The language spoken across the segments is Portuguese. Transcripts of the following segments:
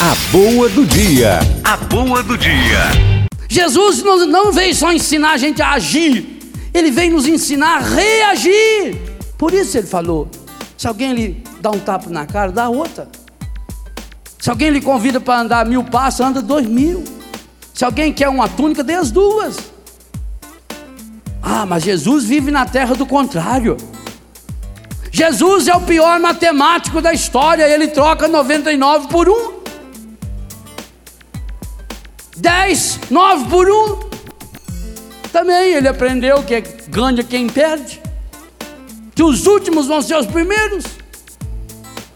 A boa do dia. A boa do dia. Jesus não veio só ensinar a gente a agir, ele veio nos ensinar a reagir. Por isso ele falou: se alguém lhe dá um tapa na cara, dá outra. Se alguém lhe convida para andar mil passos, anda dois mil. Se alguém quer uma túnica, dê as duas. Ah, mas Jesus vive na terra do contrário. Jesus é o pior matemático da história, ele troca 99 por 1. Dez, nove por um. Também ele aprendeu que é ganha é quem perde, que os últimos vão ser os primeiros.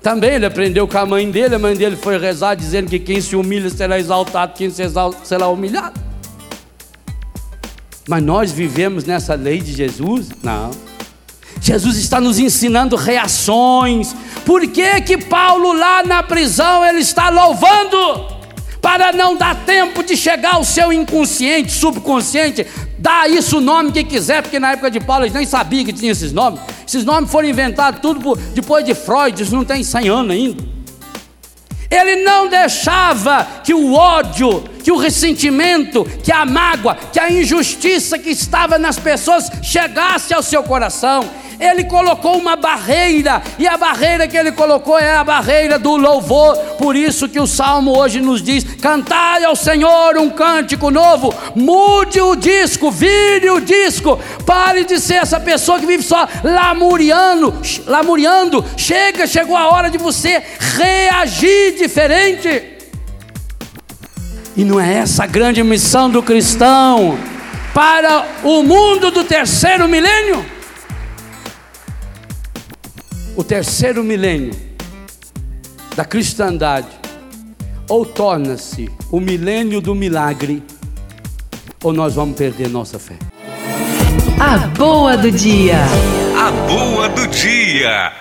Também ele aprendeu com a mãe dele, a mãe dele foi rezar dizendo que quem se humilha será exaltado, quem se exalta será humilhado. Mas nós vivemos nessa lei de Jesus? Não. Jesus está nos ensinando reações. Por que que Paulo lá na prisão ele está louvando? Para não dar tempo de chegar ao seu inconsciente, subconsciente, dá isso o nome que quiser, porque na época de Paulo eles nem sabiam que tinha esses nomes. Esses nomes foram inventados tudo por, depois de Freud, isso não tem 100 anos ainda. Ele não deixava que o ódio, que o ressentimento, que a mágoa, que a injustiça que estava nas pessoas chegasse ao seu coração ele colocou uma barreira, e a barreira que ele colocou é a barreira do louvor. Por isso que o salmo hoje nos diz: cantai ao Senhor um cântico novo, mude o disco, vire o disco, pare de ser essa pessoa que vive só lamuriando, lamuriando. Chega, chegou a hora de você reagir diferente. E não é essa a grande missão do cristão para o mundo do terceiro milênio? O terceiro milênio da cristandade ou torna-se o milênio do milagre, ou nós vamos perder nossa fé. A boa do dia. A boa do dia.